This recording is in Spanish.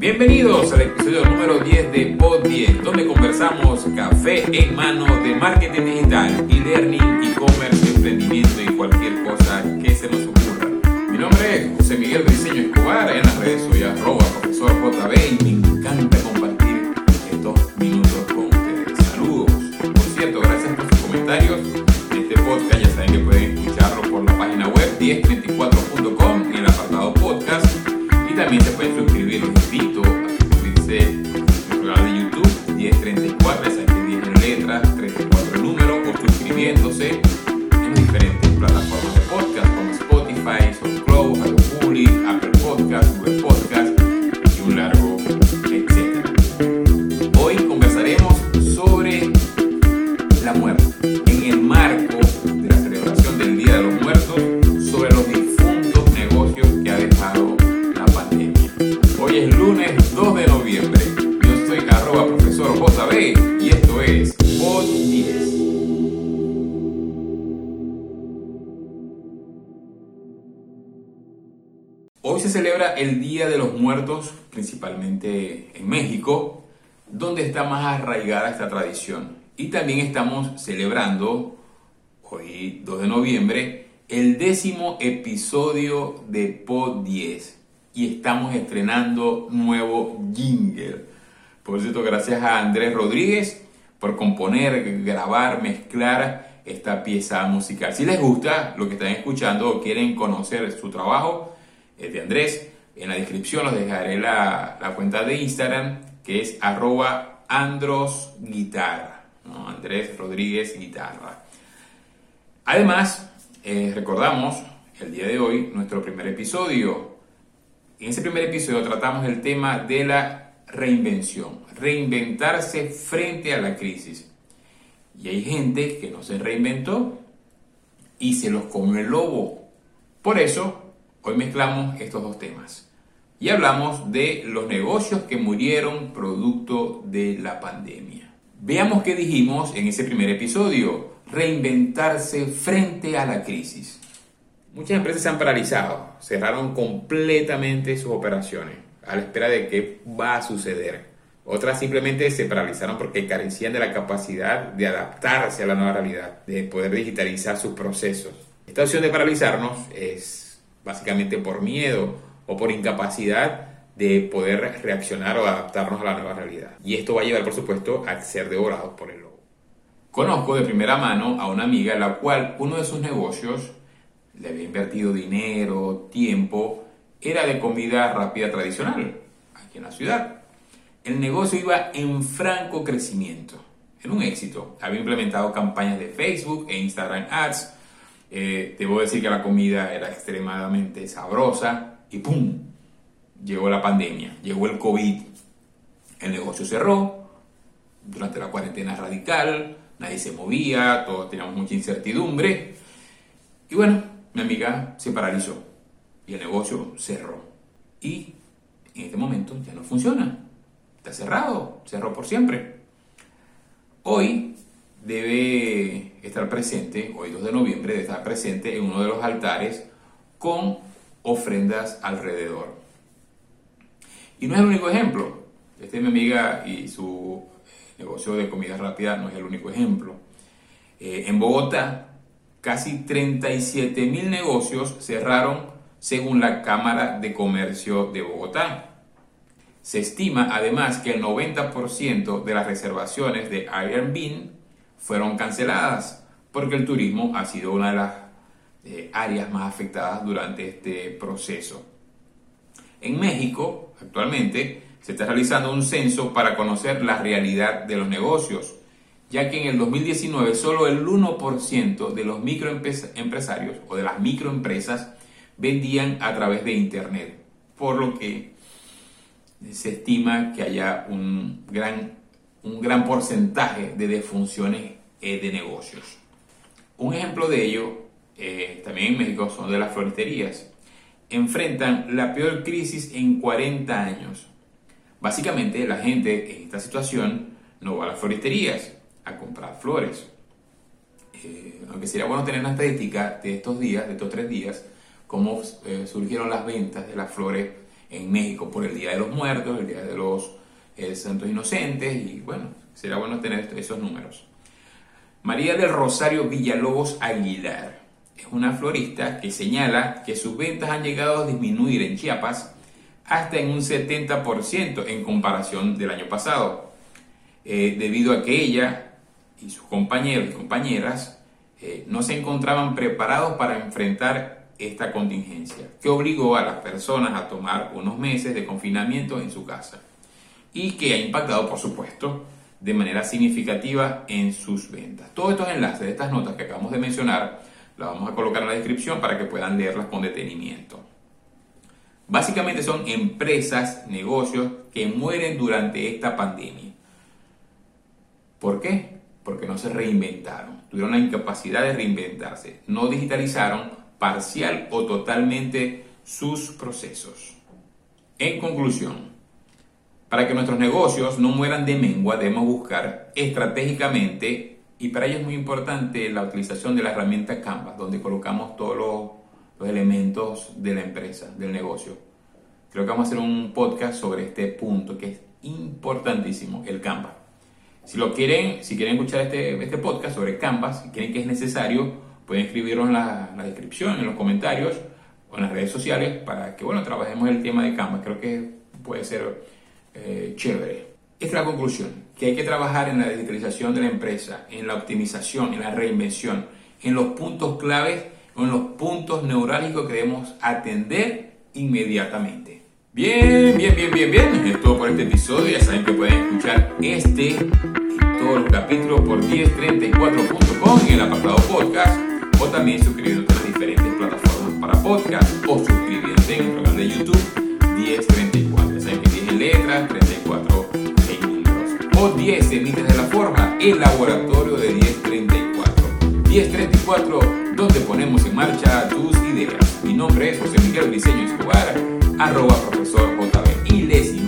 Bienvenidos al episodio número 10 de Pod 10, donde conversamos café en mano de marketing digital, e-learning, e-commerce, emprendimiento y cualquier cosa que se nos ocurra. Mi nombre es José Miguel Briceño Escobar, en las redes soy arroba también se pueden suscribir. Los invito a suscribirse al canal de YouTube 1034, ya saben que 10 en letras, 34 en número o suscribiéndose Es lunes 2 de noviembre. Yo soy arroba profesor JB y esto es Pod 10. Hoy se celebra el Día de los Muertos, principalmente en México, donde está más arraigada esta tradición. Y también estamos celebrando, hoy 2 de noviembre, el décimo episodio de Pod 10. Y estamos estrenando nuevo jingle. Por cierto, gracias a Andrés Rodríguez por componer, grabar, mezclar esta pieza musical. Si les gusta lo que están escuchando o quieren conocer su trabajo, es de Andrés. En la descripción les dejaré la, la cuenta de Instagram que es arroba androsguitarra. ¿no? Andrés Rodríguez Guitarra. Además, eh, recordamos el día de hoy nuestro primer episodio. En ese primer episodio tratamos el tema de la reinvención, reinventarse frente a la crisis. Y hay gente que no se reinventó y se los comió el lobo. Por eso, Hoy mezclamos estos dos temas y hablamos de los negocios que murieron producto de la pandemia. Veamos qué dijimos en ese primer episodio, reinventarse frente a la crisis. Muchas empresas se han paralizado, cerraron completamente sus operaciones a la espera de qué va a suceder. Otras simplemente se paralizaron porque carecían de la capacidad de adaptarse a la nueva realidad, de poder digitalizar sus procesos. Esta opción de paralizarnos es básicamente por miedo o por incapacidad de poder reaccionar o adaptarnos a la nueva realidad. Y esto va a llevar, por supuesto, a ser devorados por el lobo. Conozco de primera mano a una amiga la cual uno de sus negocios le había invertido dinero, tiempo, era de comida rápida tradicional, aquí en la ciudad. El negocio iba en franco crecimiento, en un éxito. Había implementado campañas de Facebook e Instagram Ads, eh, debo decir que la comida era extremadamente sabrosa y ¡pum! Llegó la pandemia, llegó el COVID. El negocio cerró durante la cuarentena radical, nadie se movía, todos teníamos mucha incertidumbre. Y bueno, mi amiga se paralizó y el negocio cerró. Y en este momento ya no funciona. Está cerrado, cerró por siempre. Hoy debe estar presente, hoy 2 de noviembre, debe estar presente en uno de los altares con ofrendas alrededor. Y no es el único ejemplo. Este es mi amiga y su negocio de comida rápida no es el único ejemplo. Eh, en Bogotá, casi 37 mil negocios cerraron según la Cámara de Comercio de Bogotá. Se estima además que el 90% de las reservaciones de Airbnb fueron canceladas porque el turismo ha sido una de las eh, áreas más afectadas durante este proceso. En México, actualmente, se está realizando un censo para conocer la realidad de los negocios, ya que en el 2019 solo el 1% de los microempresarios o de las microempresas vendían a través de Internet, por lo que se estima que haya un gran un gran porcentaje de defunciones eh, de negocios. Un ejemplo de ello, eh, también en México, son de las floristerías. Enfrentan la peor crisis en 40 años. Básicamente, la gente en esta situación no va a las floristerías a comprar flores. Eh, aunque sería bueno tener una estadística de estos días, de estos tres días, cómo surgieron las ventas de las flores en México por el Día de los Muertos, el Día de los eh, Santos Inocentes, y bueno, será bueno tener esos números. María del Rosario Villalobos Aguilar es una florista que señala que sus ventas han llegado a disminuir en Chiapas hasta en un 70% en comparación del año pasado, eh, debido a que ella y sus compañeros y compañeras eh, no se encontraban preparados para enfrentar esta contingencia, que obligó a las personas a tomar unos meses de confinamiento en su casa y que ha impactado, por supuesto, de manera significativa en sus ventas. Todos estos enlaces de estas notas que acabamos de mencionar, las vamos a colocar en la descripción para que puedan leerlas con detenimiento. Básicamente son empresas, negocios que mueren durante esta pandemia. ¿Por qué? Porque no se reinventaron, tuvieron la incapacidad de reinventarse, no digitalizaron parcial o totalmente sus procesos. En conclusión, para que nuestros negocios no mueran de mengua, debemos buscar estratégicamente, y para ello es muy importante la utilización de la herramienta Canvas, donde colocamos todos los, elementos de la empresa, del negocio. Creo que vamos a hacer un podcast sobre este punto que es importantísimo, el Canvas. Si lo quieren, si quieren escuchar este, este podcast sobre Canvas, si quieren que es necesario, pueden escribirlo en la, la, descripción, en los comentarios o en las redes sociales para que, bueno, trabajemos el tema de Canvas. Creo que puede ser eh, chévere. Esta es la conclusión, que hay que trabajar en la digitalización de la empresa, en la optimización, en la reinvención, en los puntos claves en los puntos neurálgicos que debemos atender inmediatamente. Bien, bien, bien, bien, bien. Es todo por este episodio. Ya saben que pueden escuchar este y todos los capítulos por 1034.com en el apartado podcast o también suscribiéndote a las diferentes plataformas para podcast o suscribiéndote en el canal de YouTube 1034. Ya saben que 10 en letras, 34 en. O 10 semillas de la forma, el laboratorio de 1034. 1034, donde ponemos en marcha tus ideas. Mi nombre es José Miguel Diseño Escobar, arroba profesor JB y les